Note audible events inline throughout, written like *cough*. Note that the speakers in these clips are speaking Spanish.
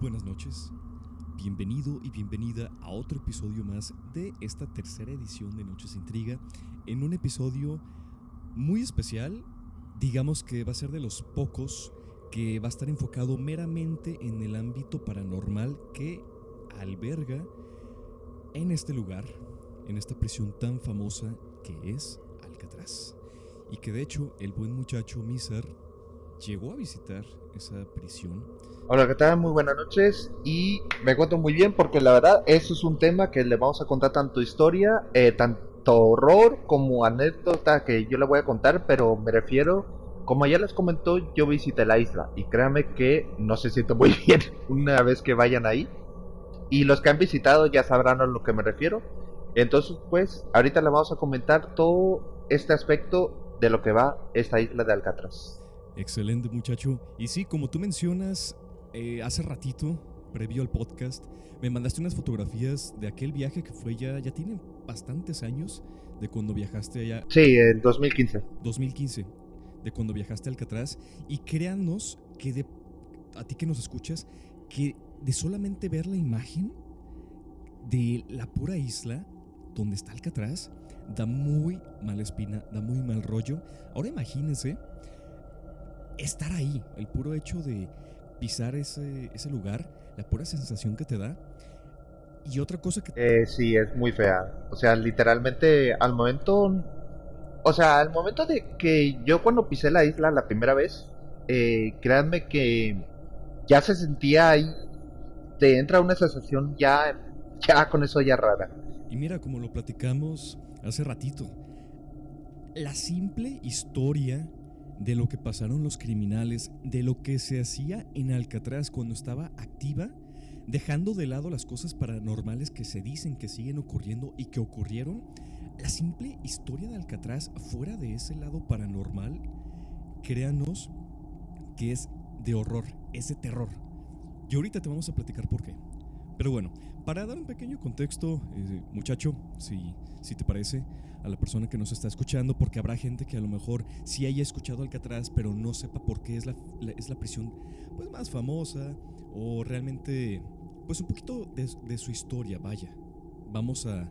Buenas noches. Bienvenido y bienvenida a otro episodio más de esta tercera edición de Noches Intriga. En un episodio muy especial, digamos que va a ser de los pocos que va a estar enfocado meramente en el ámbito paranormal que alberga en este lugar, en esta prisión tan famosa que es Alcatraz. Y que de hecho el buen muchacho Miser llegó a visitar esa prisión. Hola, ¿qué tal? Muy buenas noches. Y me cuento muy bien porque la verdad, eso es un tema que le vamos a contar tanto historia, eh, tanto horror como anécdota que yo le voy a contar, pero me refiero, como ya les comentó, yo visité la isla y créanme que no se siente muy *laughs* bien una vez que vayan ahí. Y los que han visitado ya sabrán a lo que me refiero. Entonces, pues, ahorita le vamos a comentar todo este aspecto de lo que va esta isla de Alcatraz. Excelente muchacho. Y sí, como tú mencionas, eh, hace ratito, previo al podcast, me mandaste unas fotografías de aquel viaje que fue ya, ya tiene bastantes años, de cuando viajaste allá. Sí, en 2015. 2015, de cuando viajaste a Alcatraz. Y créanos que de, a ti que nos escuchas, que de solamente ver la imagen de la pura isla donde está Alcatraz, da muy mala espina, da muy mal rollo. Ahora imagínense estar ahí, el puro hecho de pisar ese, ese lugar, la pura sensación que te da. Y otra cosa que... Eh, sí, es muy fea. O sea, literalmente al momento... O sea, al momento de que yo cuando pisé la isla la primera vez, eh, créanme que ya se sentía ahí, te entra una sensación ya, ya con eso ya rara. Y mira, como lo platicamos hace ratito, la simple historia de lo que pasaron los criminales, de lo que se hacía en Alcatraz cuando estaba activa, dejando de lado las cosas paranormales que se dicen que siguen ocurriendo y que ocurrieron, la simple historia de Alcatraz fuera de ese lado paranormal, créanos que es de horror, es de terror. Y ahorita te vamos a platicar por qué. Pero bueno, para dar un pequeño contexto, eh, muchacho, si, si te parece, a la persona que nos está escuchando, porque habrá gente que a lo mejor sí haya escuchado Alcatraz, pero no sepa por qué es la, es la prisión pues, más famosa o realmente, pues un poquito de, de su historia, vaya. Vamos a,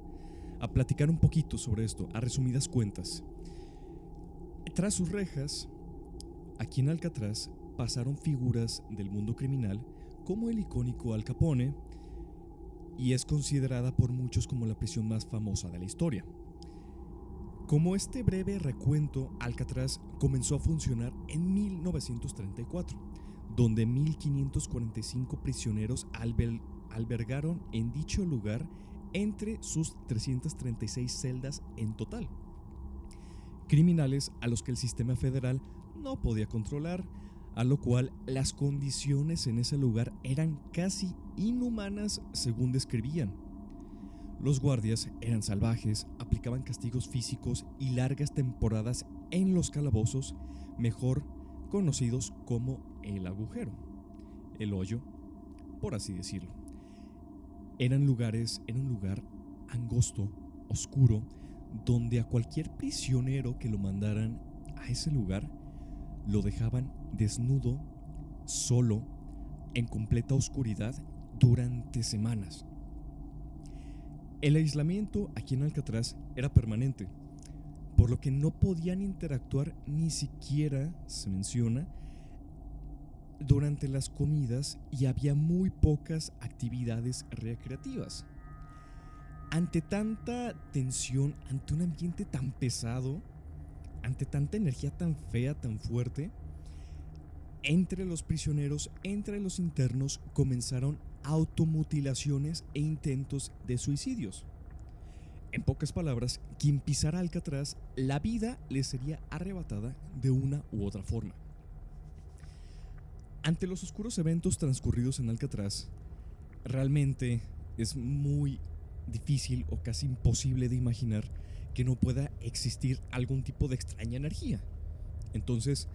a platicar un poquito sobre esto, a resumidas cuentas. Tras sus rejas, aquí en Alcatraz pasaron figuras del mundo criminal como el icónico Al Capone, y es considerada por muchos como la prisión más famosa de la historia. Como este breve recuento, Alcatraz comenzó a funcionar en 1934, donde 1.545 prisioneros albergaron en dicho lugar entre sus 336 celdas en total. Criminales a los que el sistema federal no podía controlar, a lo cual las condiciones en ese lugar eran casi inhumanas según describían. Los guardias eran salvajes, aplicaban castigos físicos y largas temporadas en los calabozos, mejor conocidos como el agujero, el hoyo, por así decirlo. Eran lugares, en un lugar angosto, oscuro, donde a cualquier prisionero que lo mandaran a ese lugar lo dejaban desnudo, solo, en completa oscuridad durante semanas. El aislamiento aquí en Alcatraz era permanente, por lo que no podían interactuar ni siquiera, se menciona, durante las comidas y había muy pocas actividades recreativas. Ante tanta tensión, ante un ambiente tan pesado, ante tanta energía tan fea, tan fuerte, entre los prisioneros, entre los internos, comenzaron automutilaciones e intentos de suicidios. En pocas palabras, quien pisara Alcatraz, la vida le sería arrebatada de una u otra forma. Ante los oscuros eventos transcurridos en Alcatraz, realmente es muy difícil o casi imposible de imaginar que no pueda existir algún tipo de extraña energía. Entonces,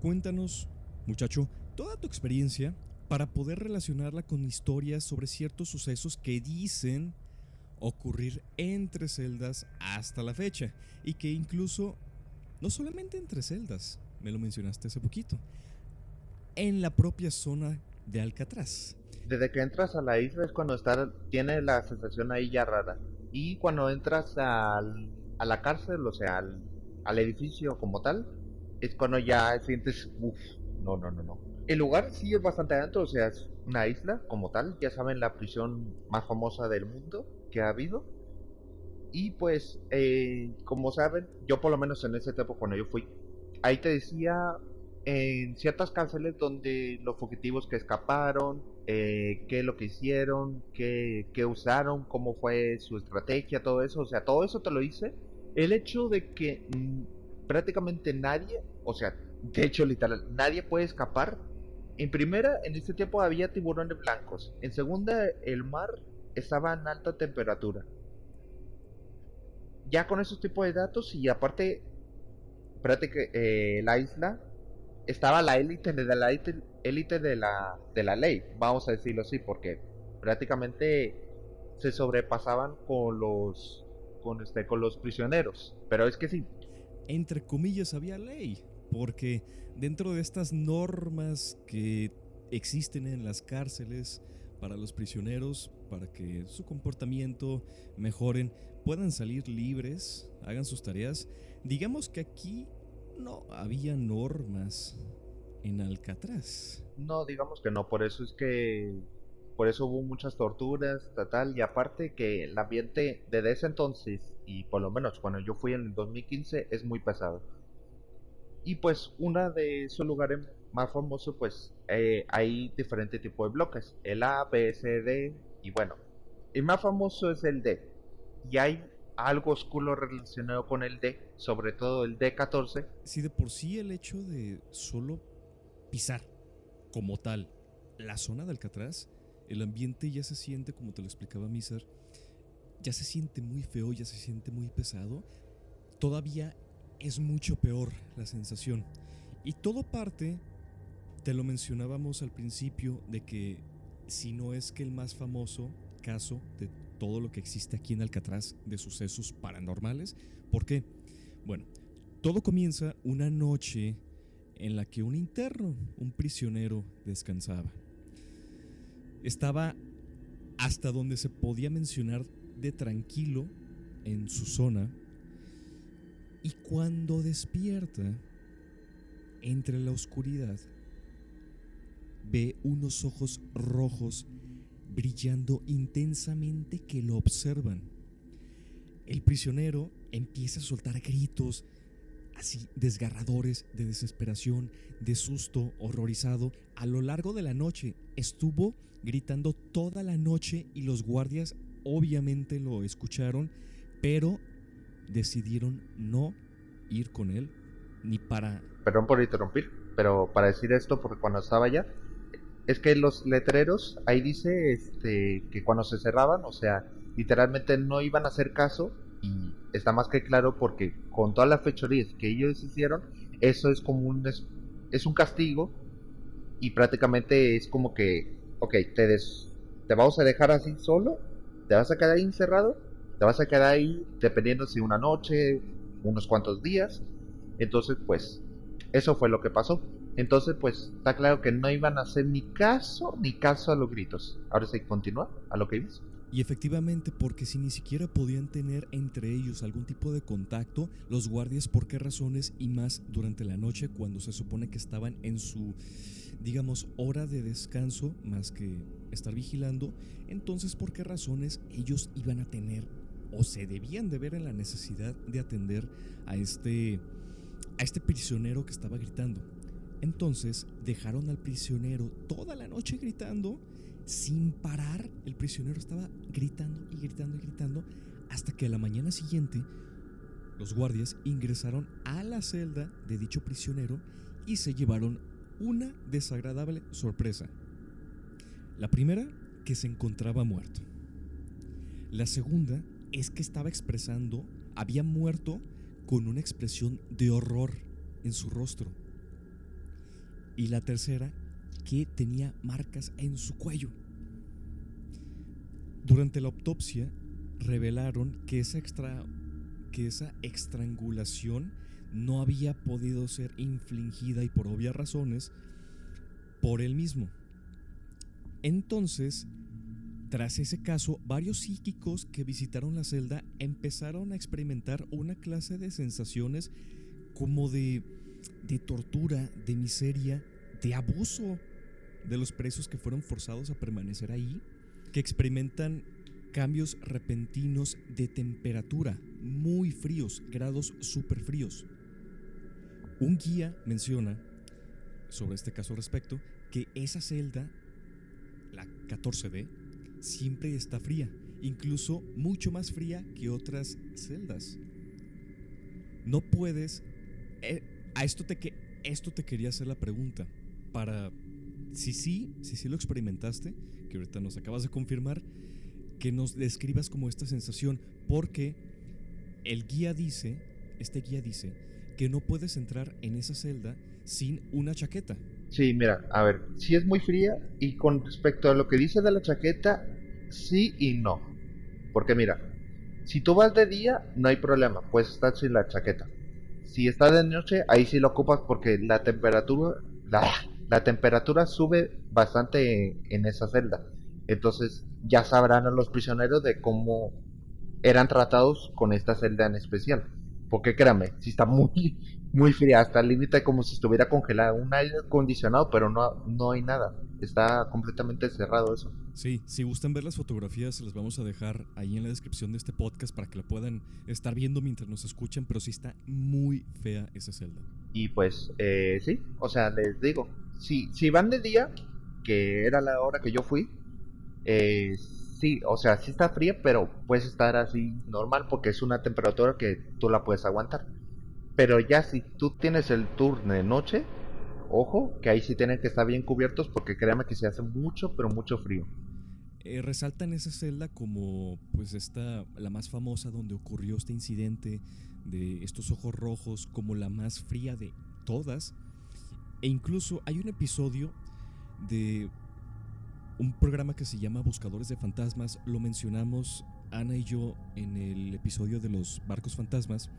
cuéntanos, muchacho, toda tu experiencia para poder relacionarla con historias sobre ciertos sucesos que dicen ocurrir entre celdas hasta la fecha y que incluso no solamente entre celdas, me lo mencionaste hace poquito, en la propia zona de Alcatraz. desde que entras a la isla es cuando está, tiene la sensación ahí ya rara. Y cuando entras al, a la cárcel, o sea, al, al edificio como tal, es cuando ya sientes, uff, no, no, no, no. El lugar sí es bastante alto, o sea, es una isla como tal, ya saben, la prisión más famosa del mundo que ha habido. Y pues, eh, como saben, yo por lo menos en ese tiempo cuando yo fui, ahí te decía en ciertas cárceles donde los fugitivos que escaparon, eh, qué es lo que hicieron, qué, qué usaron, cómo fue su estrategia, todo eso, o sea, todo eso te lo hice. El hecho de que mm, prácticamente nadie, o sea, de hecho literal, nadie puede escapar. En primera, en ese tiempo había tiburones blancos. En segunda, el mar estaba en alta temperatura. Ya con esos tipos de datos y aparte, prácticamente eh, la isla estaba la élite de la élite de la, de la ley, vamos a decirlo así, porque prácticamente se sobrepasaban con los con este con los prisioneros, pero es que sí. Entre comillas había ley, porque dentro de estas normas que existen en las cárceles para los prisioneros, para que su comportamiento mejoren, puedan salir libres, hagan sus tareas, digamos que aquí no había normas en Alcatraz. No, digamos que no, por eso es que por eso hubo muchas torturas, tal, y aparte que el ambiente desde ese entonces, y por lo menos cuando yo fui en el 2015, es muy pesado. Y pues una de esos lugares más famosos, pues eh, hay diferentes tipos de bloques, el A, B, C, D, y bueno, el más famoso es el D. Y hay algo oscuro relacionado con el D, sobre todo el D14. Si de por sí el hecho de solo pisar como tal la zona de Alcatraz, el ambiente ya se siente, como te lo explicaba Miser, ya se siente muy feo, ya se siente muy pesado, todavía es mucho peor la sensación. Y todo parte, te lo mencionábamos al principio, de que si no es que el más famoso caso de todo lo que existe aquí en Alcatraz de sucesos paranormales. ¿Por qué? Bueno, todo comienza una noche en la que un interno, un prisionero, descansaba. Estaba hasta donde se podía mencionar de tranquilo en su zona y cuando despierta entre la oscuridad ve unos ojos rojos brillando intensamente que lo observan. El prisionero empieza a soltar gritos así desgarradores de desesperación, de susto, horrorizado. A lo largo de la noche estuvo gritando toda la noche y los guardias obviamente lo escucharon, pero decidieron no ir con él ni para... Perdón por interrumpir, pero para decir esto, porque cuando estaba allá, es que los letreros, ahí dice este, que cuando se cerraban, o sea, literalmente no iban a hacer caso y está más que claro porque con todas las fechorías que ellos hicieron, eso es como un, es, un castigo y prácticamente es como que, ok, te, te vamos a dejar así solo, te vas a quedar ahí encerrado, te vas a quedar ahí dependiendo si una noche, unos cuantos días, entonces pues eso fue lo que pasó. Entonces, pues está claro que no iban a hacer ni caso ni caso a los gritos. Ahora sí, continúa a lo que vimos. Y efectivamente, porque si ni siquiera podían tener entre ellos algún tipo de contacto, los guardias, ¿por qué razones? Y más durante la noche, cuando se supone que estaban en su, digamos, hora de descanso, más que estar vigilando, entonces, ¿por qué razones ellos iban a tener o se debían de ver en la necesidad de atender a este, a este prisionero que estaba gritando? Entonces dejaron al prisionero toda la noche gritando sin parar. El prisionero estaba gritando y gritando y gritando hasta que a la mañana siguiente los guardias ingresaron a la celda de dicho prisionero y se llevaron una desagradable sorpresa. La primera, que se encontraba muerto. La segunda es que estaba expresando, había muerto con una expresión de horror en su rostro. Y la tercera, que tenía marcas en su cuello. Durante la autopsia revelaron que esa, extra, que esa estrangulación no había podido ser infligida y por obvias razones por él mismo. Entonces, tras ese caso, varios psíquicos que visitaron la celda empezaron a experimentar una clase de sensaciones como de, de tortura, de miseria, de abuso de los presos que fueron forzados a permanecer ahí, que experimentan cambios repentinos de temperatura, muy fríos, grados súper fríos. Un guía menciona sobre este caso respecto que esa celda, la 14D, siempre está fría, incluso mucho más fría que otras celdas. No puedes... Eh, a esto te, esto te quería hacer la pregunta para si sí, si sí lo experimentaste, que ahorita nos acabas de confirmar, que nos describas como esta sensación, porque el guía dice, este guía dice, que no puedes entrar en esa celda sin una chaqueta. Sí, mira, a ver, sí es muy fría y con respecto a lo que dice de la chaqueta, sí y no. Porque mira, si tú vas de día, no hay problema, puedes estar sin la chaqueta. Si está de noche, ahí sí lo ocupas porque la temperatura, la, la temperatura sube bastante en, esa celda. Entonces ya sabrán a los prisioneros de cómo eran tratados con esta celda en especial. Porque créame, si está muy, muy fría, hasta el límite como si estuviera congelada. Un aire acondicionado, pero no, no hay nada. Está completamente cerrado eso. Sí, si gustan ver las fotografías, se las vamos a dejar ahí en la descripción de este podcast para que lo puedan estar viendo mientras nos escuchan, pero sí está muy fea esa celda. Y pues, eh, sí, o sea, les digo, si, si van de día, que era la hora que yo fui, eh, sí, o sea, sí está fría, pero puedes estar así normal porque es una temperatura que tú la puedes aguantar. Pero ya si tú tienes el turno de noche, ojo, que ahí sí tienen que estar bien cubiertos porque créanme que se hace mucho, pero mucho frío. Eh, resaltan esa celda como pues esta, la más famosa donde ocurrió este incidente de estos ojos rojos, como la más fría de todas. E incluso hay un episodio de un programa que se llama Buscadores de Fantasmas, lo mencionamos Ana y yo en el episodio de los barcos fantasmas.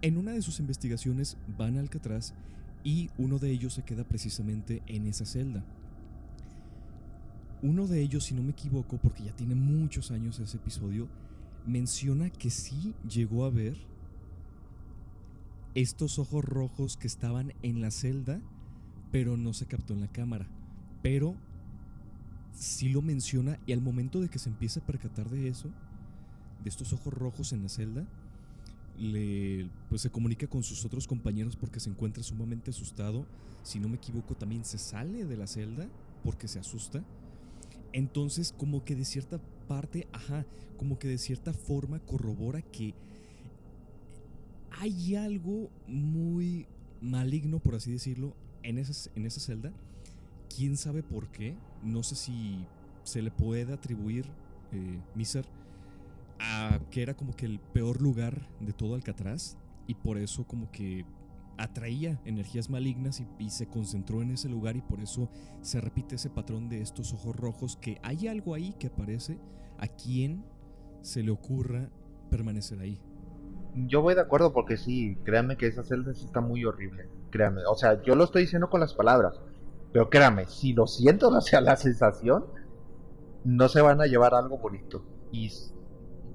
En una de sus investigaciones van a Alcatraz y uno de ellos se queda precisamente en esa celda. Uno de ellos, si no me equivoco, porque ya tiene muchos años ese episodio, menciona que sí llegó a ver estos ojos rojos que estaban en la celda, pero no se captó en la cámara. Pero sí lo menciona y al momento de que se empieza a percatar de eso, de estos ojos rojos en la celda, le, pues se comunica con sus otros compañeros porque se encuentra sumamente asustado. Si no me equivoco, también se sale de la celda porque se asusta. Entonces, como que de cierta parte, ajá, como que de cierta forma corrobora que hay algo muy maligno, por así decirlo, en esa, en esa celda. Quién sabe por qué. No sé si se le puede atribuir, eh, Miser, a que era como que el peor lugar de todo Alcatraz. Y por eso, como que atraía energías malignas y, se concentró en ese lugar y por eso se repite ese patrón de estos ojos rojos que hay algo ahí que aparece a quien se le ocurra permanecer ahí. Yo voy de acuerdo porque sí, créanme que esa celda está muy horrible, créanme, o sea, yo lo estoy diciendo con las palabras, pero créanme, si lo siento, *laughs* o sea, la sensación, no se van a llevar algo bonito. Y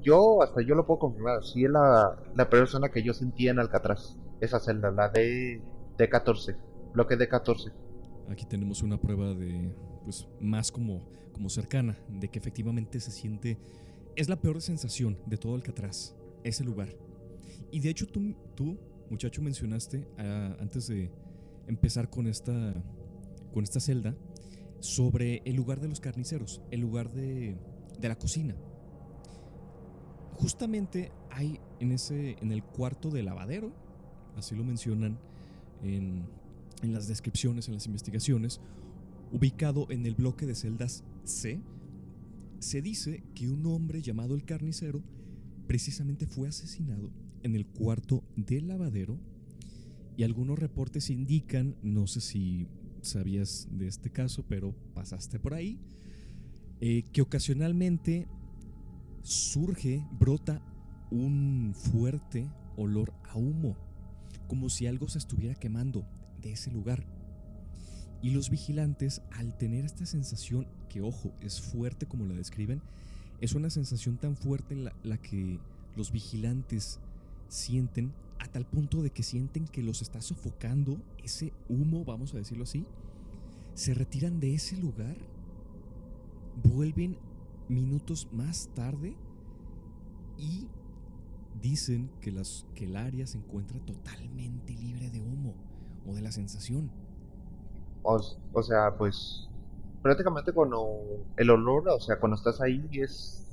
yo, hasta yo lo puedo confirmar, sí es la, la persona que yo sentía en Alcatraz esa celda, la de D14, bloque D14. Aquí tenemos una prueba de, pues, más como, como cercana, de que efectivamente se siente, es la peor sensación de todo Alcatraz, ese lugar. Y de hecho tú, tú muchacho, mencionaste ah, antes de empezar con esta, con esta celda sobre el lugar de los carniceros, el lugar de, de la cocina. Justamente hay en, ese, en el cuarto de lavadero, así lo mencionan en, en las descripciones, en las investigaciones, ubicado en el bloque de celdas C, se dice que un hombre llamado el carnicero precisamente fue asesinado en el cuarto del lavadero y algunos reportes indican, no sé si sabías de este caso, pero pasaste por ahí, eh, que ocasionalmente surge, brota un fuerte olor a humo como si algo se estuviera quemando de ese lugar. Y los vigilantes, al tener esta sensación, que ojo, es fuerte como la describen, es una sensación tan fuerte la, la que los vigilantes sienten a tal punto de que sienten que los está sofocando ese humo, vamos a decirlo así, se retiran de ese lugar, vuelven minutos más tarde y dicen que, las, que el área se encuentra totalmente libre de humo o de la sensación. O, o sea, pues prácticamente cuando el olor, o sea, cuando estás ahí es,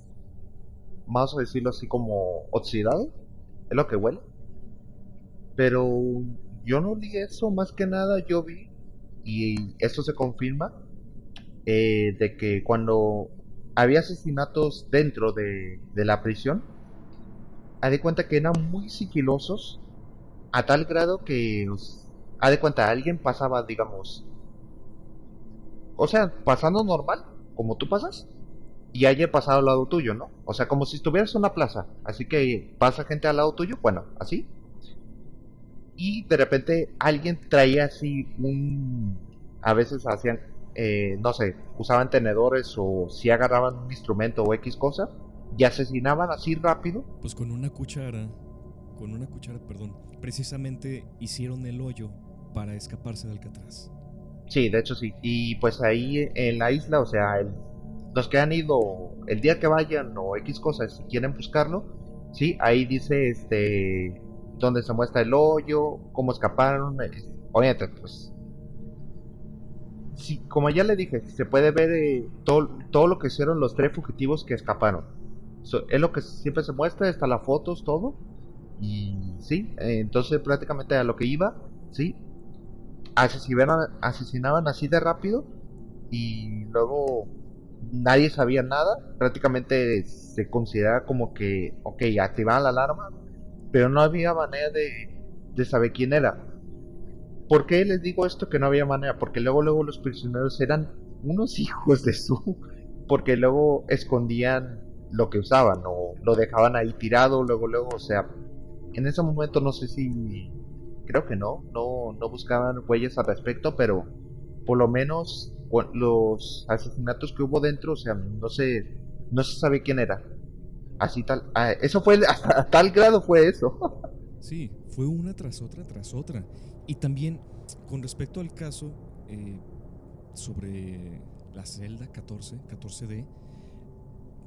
vamos a decirlo así, como oxidado, es lo que huele. Pero yo no vi eso, más que nada yo vi, y esto se confirma, eh, de que cuando había asesinatos dentro de, la prisión, ha de cuenta que eran muy sigilosos, a tal grado que, ha de cuenta, alguien pasaba, digamos, o sea, pasando normal, como tú pasas, y haya pasado al lado tuyo, ¿no? O sea, como si estuvieras en una plaza, así que pasa gente al lado tuyo, bueno, así, y de repente alguien traía así un... A veces hacían, eh, no sé, usaban tenedores o si agarraban un instrumento o X cosa y asesinaban así rápido. Pues con una cuchara, con una cuchara, perdón, precisamente hicieron el hoyo para escaparse del Alcatraz. Sí, de hecho sí. Y pues ahí en la isla, o sea, los que han ido el día que vayan o X cosas, si quieren buscarlo, sí, ahí dice este donde se muestra el hoyo, cómo escaparon. Obviamente, pues. Sí, como ya le dije, se puede ver eh, todo, todo lo que hicieron los tres fugitivos que escaparon. es lo que siempre se muestra, está las fotos, todo. Y sí, eh, entonces prácticamente a lo que iba, sí. Asesinaban, asesinaban así de rápido y luego nadie sabía nada. Prácticamente se considera como que, ok, activaban la alarma, pero no había manera de, saber quién era. ¿Por qué les digo esto que no había manera? Porque luego, luego los prisioneros eran unos *laughs* hijos de su... Porque luego escondían lo que usaban o lo dejaban ahí tirado, luego, luego, o sea, en ese momento no sé si... Creo que no, no, no buscaban huellas al respecto, pero por lo menos los asesinatos que hubo dentro, o sea, no se, no se sabe quién era. Así tal. Ah, eso fue. *laughs* Hasta tal grado fue eso. *laughs* Sí, fue una tras otra tras otra. Y también, con respecto al caso eh, sobre la celda 14, 14D,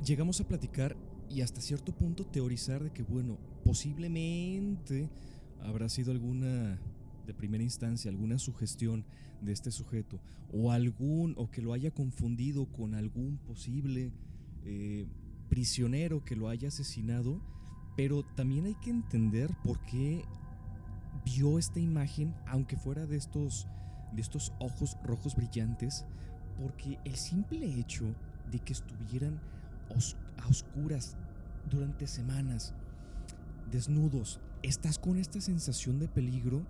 llegamos a platicar y hasta cierto punto teorizar de que, bueno, posiblemente habrá sido alguna, de primera instancia, alguna sugestión de este sujeto, o algún, o que lo haya confundido con algún posible eh, prisionero que lo haya asesinado, pero también hay que entender por qué vio esta imagen, aunque fuera de estos, de estos ojos rojos brillantes, porque el simple hecho de que estuvieran a oscuras durante semanas, desnudos, estás con esta sensación de peligro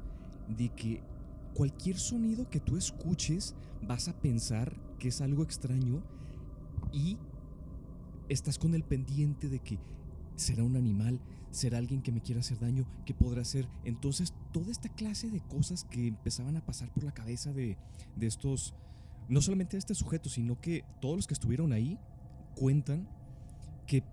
de que cualquier sonido que tú escuches vas a pensar que es algo extraño y estás con el pendiente de que será un animal, será alguien que me quiera hacer daño, que podrá ser. Entonces, toda esta clase de cosas que empezaban a pasar por la cabeza de, de estos, no solamente de este sujeto, sino que todos los que estuvieron ahí cuentan que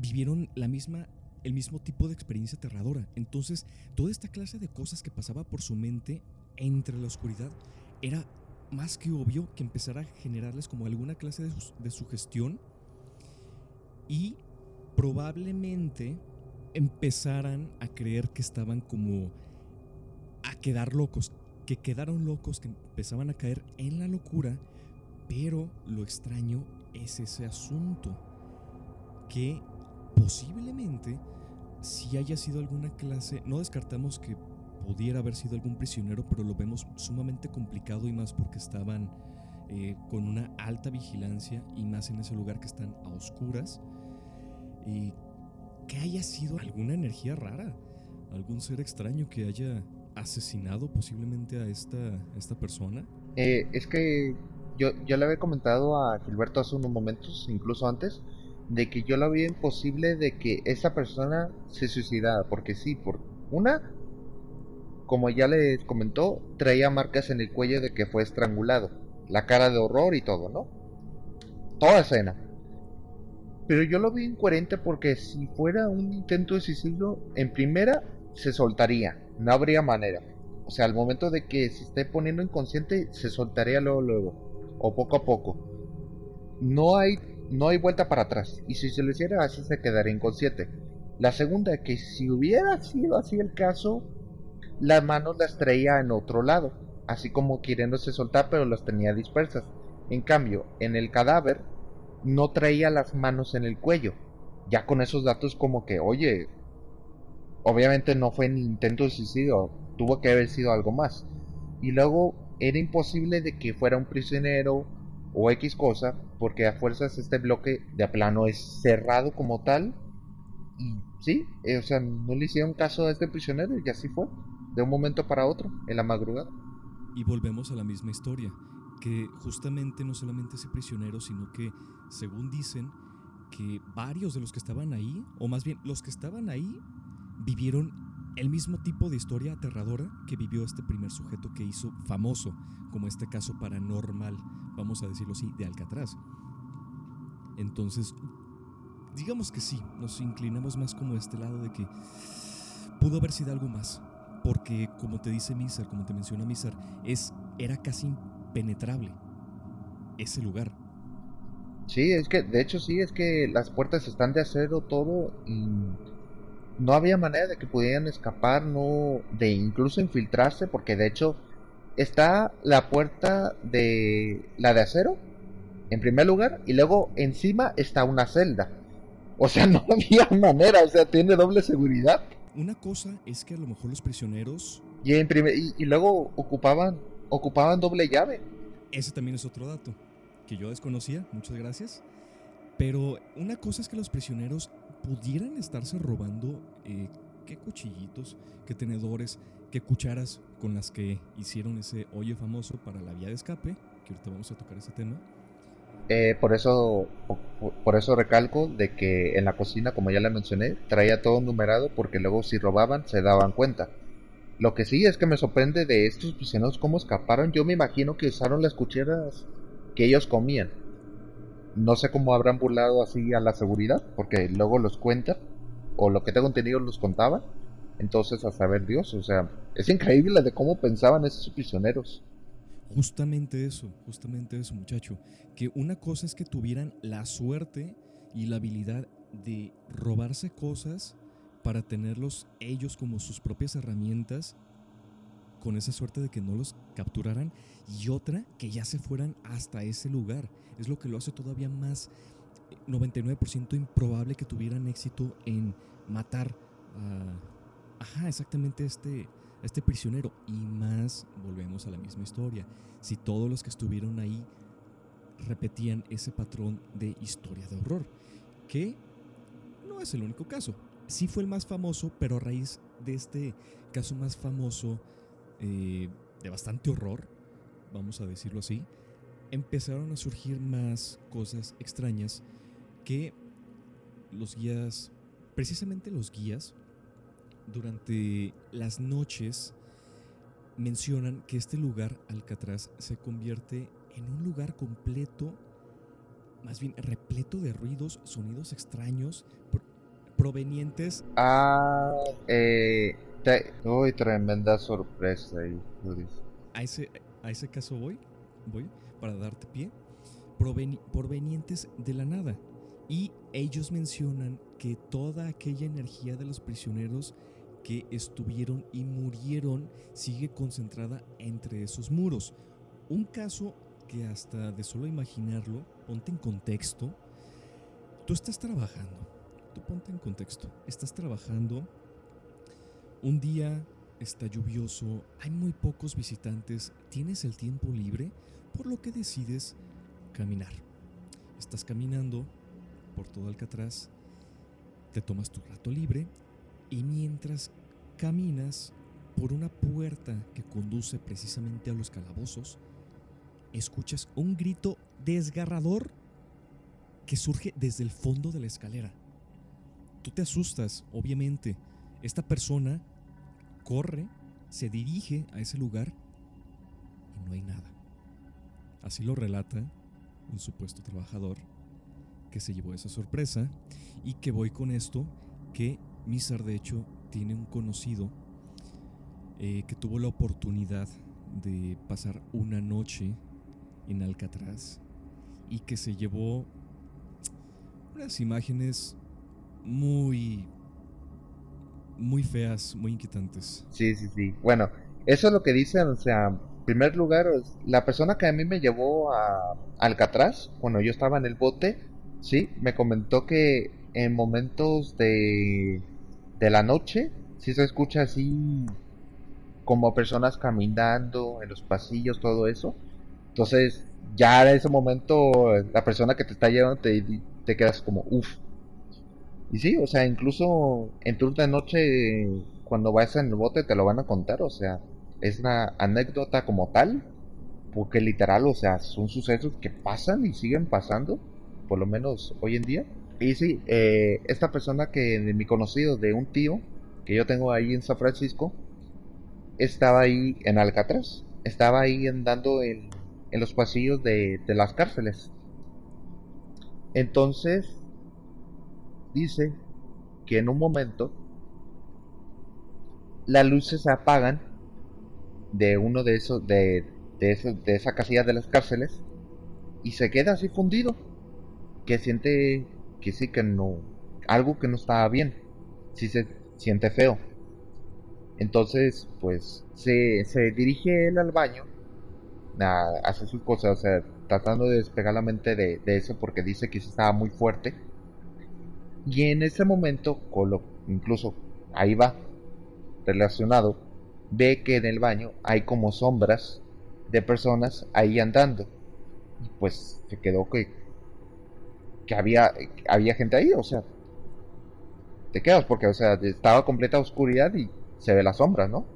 vivieron la misma, el mismo tipo de experiencia aterradora. Entonces, toda esta clase de cosas que pasaba por su mente entre la oscuridad era más que obvio que empezara a generarles como alguna clase de, de sugestión y probablemente empezaran a creer que estaban como a quedar locos, que quedaron locos, que empezaban a caer en la locura, pero lo extraño es ese asunto, que posiblemente si haya sido alguna clase, no descartamos que pudiera haber sido algún prisionero, pero lo vemos sumamente complicado y más porque estaban eh, con una alta vigilancia y más en ese lugar que están a oscuras y que haya sido alguna energía rara, algún ser extraño que haya asesinado posiblemente a esta, esta persona. Eh, es que yo, yo le había comentado a Gilberto hace unos momentos, incluso antes, de que yo lo veía imposible de que esa persona se suicidara, porque sí, por una, como ya les comentó, traía marcas en el cuello de que fue estrangulado. La cara de horror y todo, ¿no? Toda escena. Pero yo lo vi incoherente porque si fuera un intento de suicidio, en primera se soltaría, no habría manera. O sea, al momento de que se esté poniendo inconsciente, se soltaría luego, luego, o poco a poco. No hay, no hay vuelta para atrás, y si se lo hiciera así se quedaría inconsciente. La segunda, que si hubiera sido así el caso, las manos las traía en otro lado, así como queriéndose soltar, pero las tenía dispersas. En cambio, en el cadáver no traía las manos en el cuello. Ya con esos datos como que, oye, obviamente no fue ni intento de suicidio, tuvo que haber sido algo más. Y luego era imposible de que fuera un prisionero o X cosa, porque a fuerzas este bloque de plano es cerrado como tal. Y sí, eh, o sea, no le hicieron caso a este prisionero y así fue, de un momento para otro, en la madrugada. Y volvemos a la misma historia que justamente no solamente ese prisionero, sino que, según dicen, que varios de los que estaban ahí, o más bien los que estaban ahí, vivieron el mismo tipo de historia aterradora que vivió este primer sujeto que hizo famoso, como este caso paranormal, vamos a decirlo así, de Alcatraz. Entonces, digamos que sí, nos inclinamos más como este lado de que pudo haber sido algo más, porque como te dice Miser, como te menciona Miser, es, era casi penetrable ese lugar. Sí, es que, de hecho sí, es que las puertas están de acero todo y no había manera de que pudieran escapar, no, de incluso infiltrarse, porque de hecho está la puerta de la de acero, en primer lugar, y luego encima está una celda. O sea, *laughs* no había manera, o sea, tiene doble seguridad. Una cosa es que a lo mejor los prisioneros... Y, en primer, y luego ocupaban ocupaban doble llave. Ese también es otro dato que yo desconocía, muchas gracias. Pero una cosa es que los prisioneros pudieran estarse robando eh, qué cuchillitos, qué tenedores, qué cucharas con las que hicieron ese hoyo famoso para la vía de escape, que ahorita vamos a tocar ese tema. Eh, por eso por, eso recalco de que en la cocina, como ya le mencioné, traía todo numerado porque luego si robaban se daban cuenta. Lo que sí es que me sorprende de estos prisioneros cómo escaparon. Yo me imagino que usaron las cucheras que ellos comían. No sé cómo habrán burlado así a la seguridad, porque luego los cuentan, o lo que tengo entendido los contaban. Entonces, a saber Dios, o sea, es increíble de cómo pensaban esos prisioneros. Justamente eso, justamente eso, muchacho. Que una cosa es que tuvieran la suerte y la habilidad de robarse cosas para tenerlos ellos como sus propias herramientas, con esa suerte de que no los capturaran, y otra que ya se fueran hasta ese lugar. Es lo que lo hace todavía más 99% eh, improbable que tuvieran éxito en matar a, ajá, exactamente este, este prisionero. Y más, volvemos a la misma historia. Si todos los que estuvieron ahí repetían ese patrón de historia de horror, que no es el único caso sí fue el más famoso, pero a raíz de este caso más famoso, eh, de bastante horror, vamos a decirlo así, empezaron a surgir más cosas extrañas que los guías, precisamente los guías, durante las noches mencionan que este lugar, Alcatraz, se convierte en un lugar completo, más bien repleto de ruidos, sonidos extraños, provenientes. Ah, eh. Uy, tremenda sorpresa ahí, A ese, a ese caso voy, voy, para darte pie. provenientes de la nada. Y ellos mencionan que toda aquella energía de los prisioneros que estuvieron y murieron sigue concentrada entre esos muros. Un caso que hasta de solo imaginarlo, ponte en contexto, tú estás trabajando ponte en contexto. Estás trabajando, un día está lluvioso, hay muy pocos visitantes, tienes el tiempo libre, por lo que decides caminar. Estás caminando por todo Alcatraz, te tomas tu rato libre y mientras caminas por una puerta que conduce precisamente a los calabozos, escuchas un grito desgarrador que surge desde el fondo de la escalera tú te asustas, obviamente. Esta persona corre se dirige a ese lugar y no hay nada. Así lo relata un supuesto trabajador que se llevó esa sorpresa y que voy con esto que Mizar de hecho tiene un conocido eh, que tuvo la oportunidad de pasar una noche en Alcatraz y que se llevó unas imágenes muy muy feas, muy inquietantes. Sí, sí, sí. Bueno, eso es lo que dicen, o sea, en primer lugar, la persona que a mí me llevó a Alcatraz, cuando yo estaba en el bote, sí, me comentó que en momentos de, de la noche, sí se escucha así como personas caminando en los pasillos, todo eso. Entonces, ya en ese momento, la persona que te está llevando te, te quedas como, uff, y sí, o sea, incluso en turno de noche, cuando vas en el bote, te lo van a contar, o sea, es una anécdota como tal, porque literal, o sea, son sucesos que pasan y siguen pasando, por lo menos hoy en día. Y sí, eh, esta persona que de mi conocido, de un tío que yo tengo ahí en San Francisco, estaba ahí en Alcatraz, estaba ahí andando en, en los pasillos de, de las cárceles. Entonces, dice que en un momento las luces se apagan de uno de esos de, de, de esa casilla de las cárceles y se queda así fundido que siente que sí que no algo que no estaba bien sí se siente feo. Entonces pues se, se dirige él al baño a, hacer sus cosas o sea tratando de despegar la mente de, de eso porque dice que sí estaba muy fuerte y en ese momento, incluso ahí va relacionado, ve que en el baño hay como sombras de personas ahí andando. Y pues se quedó que, que había, había gente ahí, o sea, te quedas porque, o sea, estaba completa oscuridad y se ve la sombra, ¿no?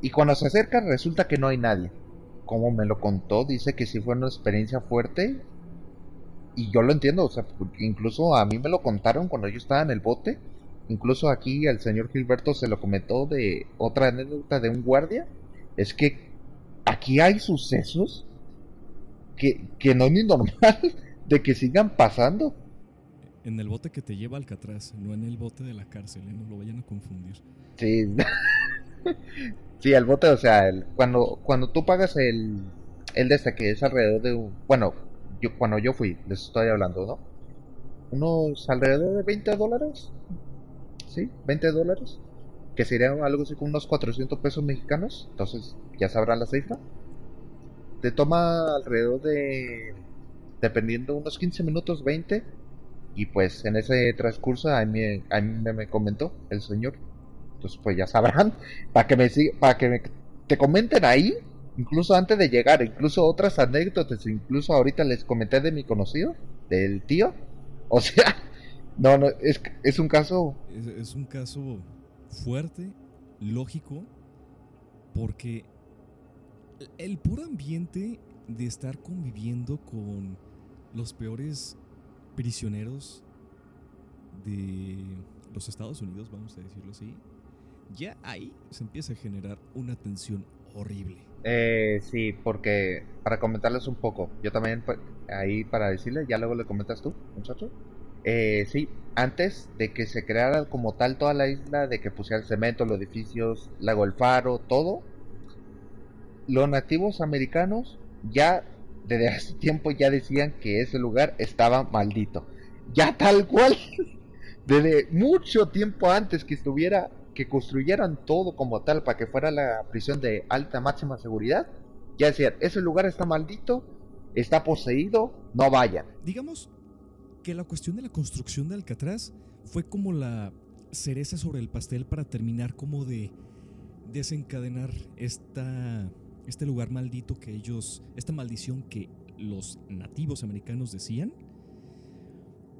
Y cuando se acerca resulta que no hay nadie. Como me lo contó, dice que sí fue una experiencia fuerte y yo lo entiendo, o sea, incluso a mí me lo contaron cuando yo estaba en el bote. Incluso aquí al señor Gilberto se lo comentó de otra anécdota de un guardia. Es que aquí hay sucesos que, que no es ni normal *laughs* de que sigan pasando. En el bote que te lleva Alcatraz, no en el bote de la cárcel, ¿eh? no lo vayan a confundir. Sí, *laughs* sí, el bote, o sea, el, cuando, cuando tú pagas el, el de este que es alrededor de un, bueno, cuando yo fui, les estoy hablando, ¿no? Unos alrededor de 20 dólares. ¿Sí? 20 dólares. Que serían algo así como unos 400 pesos mexicanos. Entonces, ya sabrán la cifra. Te toma alrededor de. Dependiendo, unos 15 minutos, 20. Y pues en ese transcurso a mí, a mí me comentó el señor. Entonces, pues ya sabrán. *laughs* Para que me, para que te comenten ahí incluso antes de llegar, incluso otras anécdotas, incluso ahorita les comenté de mi conocido, del tío. O sea, *laughs* no, no, es, es un caso... Es, un caso fuerte, lógico, porque el puro ambiente de estar conviviendo con los peores prisioneros de los Estados Unidos, vamos a decirlo así, ya ahí se empieza a generar una tensión horrible. Eh, sí, porque para comentarles un poco, yo también pues, ahí para decirle, ya luego le comentas tú, muchacho. Eh, sí, antes de que se creara como tal toda la isla, de que pusiera cemento, los edificios, lago el faro, todo, los nativos americanos ya desde *laughs* hace tiempo ya decían que ese lugar estaba maldito. Ya tal cual, *laughs* desde mucho tiempo antes que estuviera que construyeran todo como tal para que fuera la prisión de alta máxima seguridad, ya decían, ese lugar está maldito, está poseído, no vayan. Digamos que la cuestión de la construcción de Alcatraz fue como la cereza sobre el pastel para terminar como de desencadenar esta, este lugar maldito que ellos, esta maldición que los nativos americanos decían,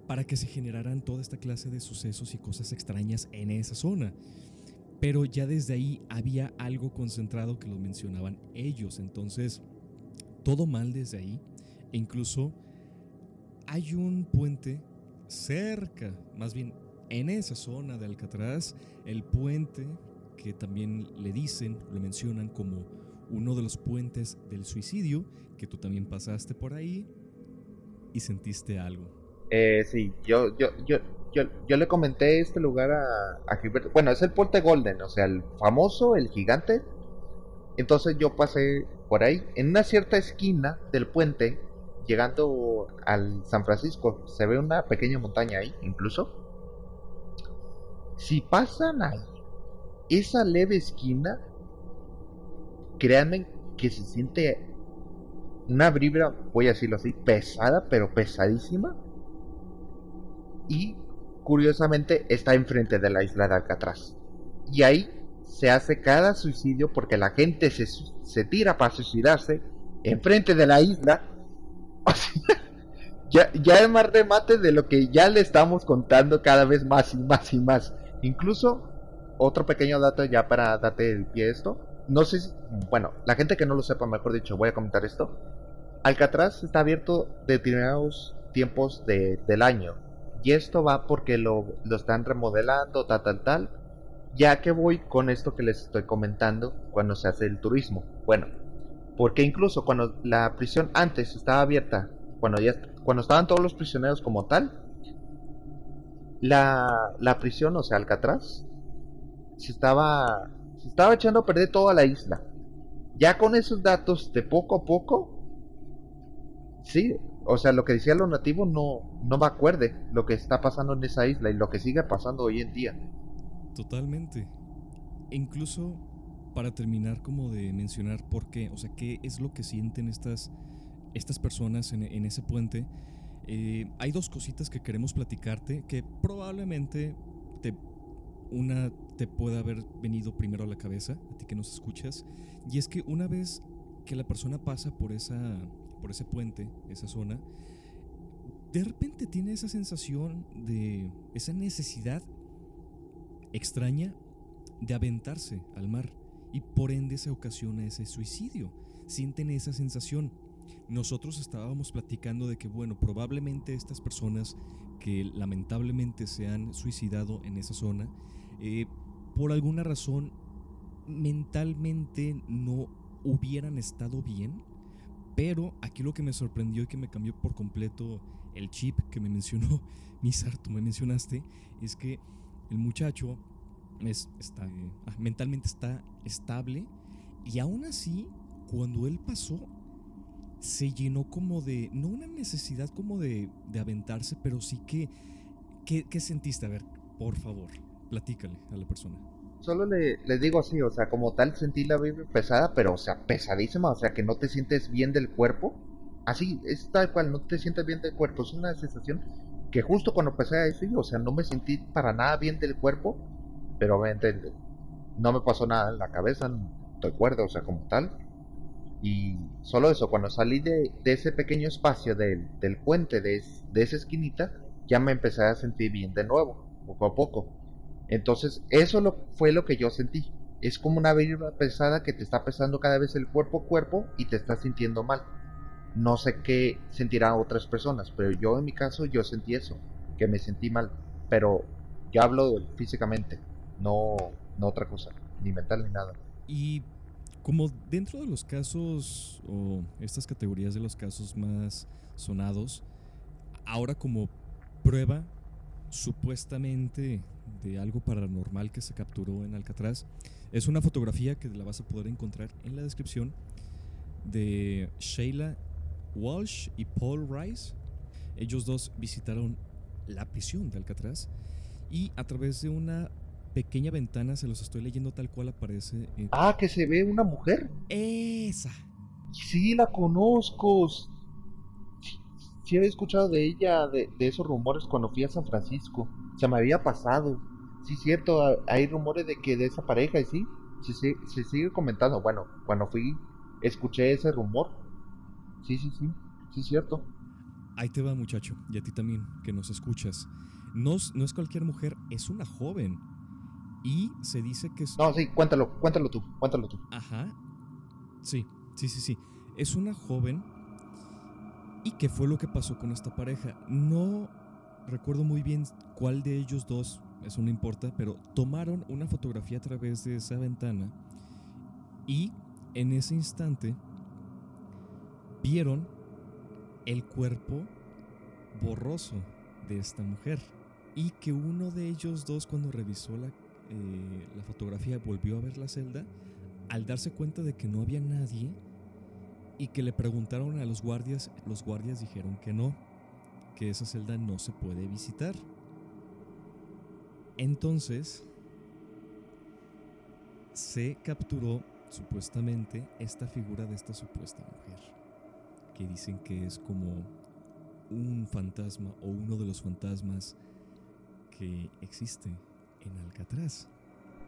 para que se generaran toda esta clase de sucesos y cosas extrañas en esa zona. Pero ya desde ahí había algo concentrado que lo mencionaban ellos. Entonces, todo mal desde ahí. E incluso hay un puente cerca, más bien en esa zona de Alcatraz, el puente que también le dicen, lo mencionan como uno de los puentes del suicidio, que tú también pasaste por ahí y sentiste algo. Eh, sí, yo, yo, yo, yo, le comenté este lugar a, a Gilberto. Bueno, es el puente Golden, o sea, el famoso, el gigante. Entonces yo pasé por ahí, en una cierta esquina del puente, llegando al San Francisco, se ve una pequeña montaña ahí, incluso. Si pasan ahí, esa leve esquina, créanme que se siente una vibra, voy a decirlo así, pesada, pero pesadísima. Y curiosamente está enfrente de la isla de Alcatraz. Y ahí se hace cada suicidio porque la gente se, se tira para suicidarse enfrente de la isla. *laughs* ya, ya es más remate de lo que ya le estamos contando cada vez más y más y más. Incluso, otro pequeño dato ya para darte el pie a esto. No sé si, bueno, la gente que no lo sepa, mejor dicho, voy a comentar esto. Alcatraz está abierto determinados tiempos de, del año. Y esto va porque lo, lo están remodelando, tal, tal, tal. Ya que voy con esto que les estoy comentando cuando se hace el turismo. Bueno, porque incluso cuando la prisión antes estaba abierta, cuando, ya, cuando estaban todos los prisioneros como tal, la, la prisión, o sea, Alcatraz, se estaba, se estaba echando a perder toda la isla. Ya con esos datos, de poco a poco, sí, o sea, lo que decía los nativos no, no me acuerde lo que está pasando en esa isla y lo que sigue pasando hoy en día. Totalmente. E incluso para terminar como de mencionar por qué, o sea, qué es lo que sienten estas, estas personas en, en ese puente, eh, hay dos cositas que queremos platicarte que probablemente te, una te pueda haber venido primero a la cabeza, a ti que nos escuchas, y es que una vez que la persona pasa por esa por ese puente, esa zona, de repente tiene esa sensación de esa necesidad extraña de aventarse al mar y por ende se ocasiona ese suicidio. Sienten esa sensación. Nosotros estábamos platicando de que, bueno, probablemente estas personas que lamentablemente se han suicidado en esa zona, eh, por alguna razón mentalmente no hubieran estado bien pero aquí lo que me sorprendió y que me cambió por completo el chip que me mencionó *laughs* Misar, tú me mencionaste, es que el muchacho es, está, ah, mentalmente está estable y aún así, cuando él pasó, se llenó como de, no una necesidad como de, de aventarse, pero sí que, ¿qué, ¿qué sentiste? A ver, por favor, platícale a la persona solo le, digo así, o sea, como tal sentí la vibra pesada, pero o sea, pesadísima, o sea, que no te sientes bien del cuerpo. Así, es tal cual, no te sientes bien del cuerpo. Es una sensación que justo cuando pasé a eso, o sea, no me sentí para nada bien del cuerpo, pero obviamente no me pasó nada en la cabeza, no recuerdo, o sea, como tal. Y solo eso, cuando salí de, de ese pequeño espacio del, del puente, de, de esa esquinita, ya me empecé a sentir bien de nuevo, poco a poco. Entonces, eso fue lo que yo sentí. Es como una vibra pesada que te está pesando cada vez el cuerpo a cuerpo y te estás sintiendo mal. No sé qué sentirán otras personas, pero yo en mi caso yo sentí eso, que me sentí mal. Pero yo hablo físicamente, no, no otra cosa, ni mental ni nada. Y como dentro de los casos o estas categorías de los casos más sonados, ahora como prueba supuestamente de algo paranormal que se capturó en Alcatraz. Es una fotografía que la vas a poder encontrar en la descripción de Sheila Walsh y Paul Rice. Ellos dos visitaron la prisión de Alcatraz y a través de una pequeña ventana, se los estoy leyendo tal cual aparece. Ah, que se ve una mujer. Esa. Sí, la conozco. Sí, había escuchado de ella, de, de esos rumores cuando fui a San Francisco se me había pasado. Sí, cierto, hay rumores de que de esa pareja, y sí, se, se sigue comentando. Bueno, cuando fui, escuché ese rumor. Sí, sí, sí, sí, cierto. Ahí te va, muchacho, y a ti también, que nos escuchas. No, no es cualquier mujer, es una joven. Y se dice que es... No, sí, cuéntalo, cuéntalo tú, cuéntalo tú. Ajá. Sí, sí, sí, sí. Es una joven. ¿Y qué fue lo que pasó con esta pareja? No recuerdo muy bien cuál de ellos dos eso no importa, pero tomaron una fotografía a través de esa ventana y en ese instante vieron el cuerpo borroso de esta mujer y que uno de ellos dos cuando revisó la, eh, la fotografía volvió a ver la celda, al darse cuenta de que no había nadie y que le preguntaron a los guardias, los guardias dijeron que no, que esa celda no se puede visitar. Entonces, se capturó supuestamente esta figura de esta supuesta mujer, que dicen que es como un fantasma o uno de los fantasmas que existe en Alcatraz.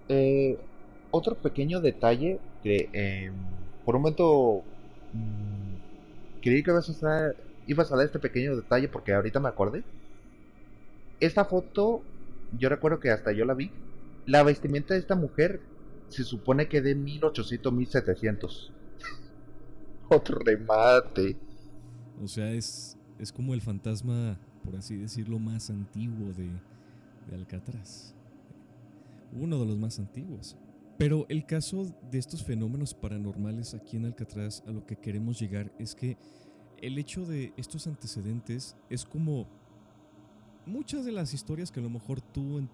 Eh, otro pequeño detalle que em, por un momento mm, creí que ibas a, ibas a dar este pequeño detalle porque ahorita me acordé. Esta foto yo recuerdo que hasta yo la vi. La vestimenta de esta mujer se supone que de 1800, 1700. *laughs* Otro remate. O sea, es, es como el fantasma, por así decirlo, más antiguo de, de Alcatraz. Uno de los más antiguos. Pero el caso de estos fenómenos paranormales aquí en Alcatraz, a lo que queremos llegar es que el hecho de estos antecedentes es como muchas de las historias que a lo mejor tú,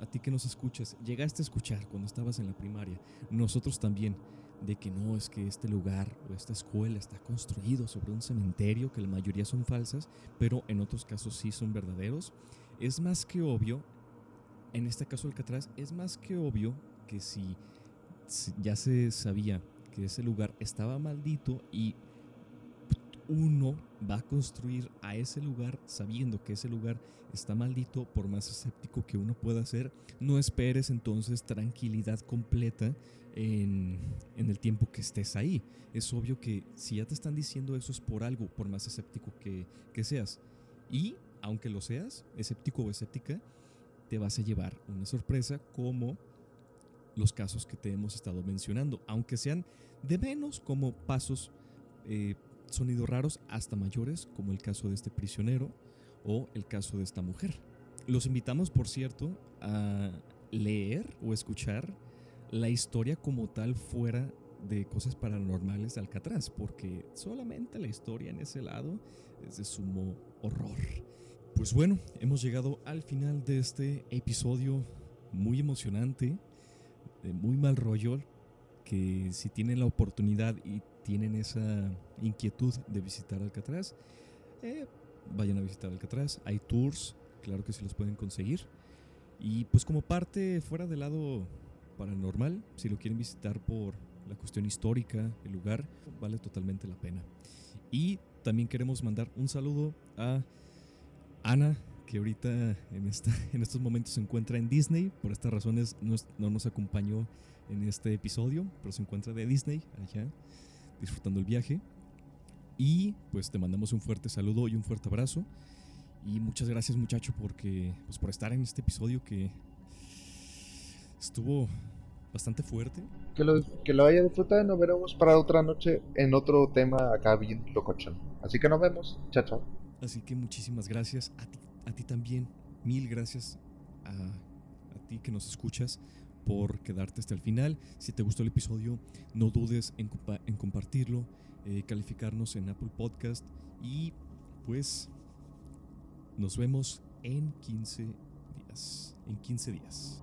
a ti que nos escuchas, llegaste a escuchar cuando estabas en la primaria, nosotros también, de que no es que este lugar o esta escuela está construido sobre un cementerio, que la mayoría son falsas, pero en otros casos sí son verdaderos, es más que obvio, en este caso Alcatraz, es más que obvio que si ya se sabía que ese lugar estaba maldito y uno va a construir a ese lugar sabiendo que ese lugar está maldito, por más escéptico que uno pueda ser, no esperes entonces tranquilidad completa en, el tiempo que estés ahí. Es obvio que si ya te están diciendo eso es por algo, por más escéptico que, que seas. Y aunque lo seas, escéptico o escéptica, te vas a llevar una sorpresa como los casos que te hemos estado mencionando, aunque sean de menos como pasos eh, sonidos raros hasta mayores, como el caso de este prisionero o el caso de esta mujer. Los invitamos, por cierto, a leer o escuchar la historia como tal fuera de cosas paranormales de Alcatraz, porque solamente la historia en ese lado es de sumo horror. Pues bueno, hemos llegado al final de este episodio muy emocionante, de muy mal rollo, que si tienen la oportunidad y tienen esa inquietud de visitar Alcatraz, eh, vayan a visitar Alcatraz. Hay tours, claro que se los pueden conseguir. Y pues como parte fuera del lado paranormal, si lo quieren visitar por la cuestión histórica, el lugar, vale totalmente la pena. Y también queremos mandar un saludo a Ana, que ahorita en, esta, en estos momentos se encuentra en Disney. Por estas razones no, no nos acompañó en este episodio, pero se encuentra de Disney allá disfrutando el viaje. Y pues te mandamos un fuerte saludo y un fuerte abrazo. Y muchas gracias muchacho porque, pues, por estar en este episodio que estuvo bastante fuerte. Que lo, que lo haya disfrutado nos veremos para otra noche en otro tema acá bien locochón. Así que nos vemos. Chao, chao. Así que muchísimas gracias a ti, a ti también. Mil gracias a, a ti que nos escuchas por quedarte hasta el final. Si te gustó el episodio, no dudes en, compartirlo, eh, calificarnos en Apple Podcast y pues nos vemos en 15 días. En 15 días.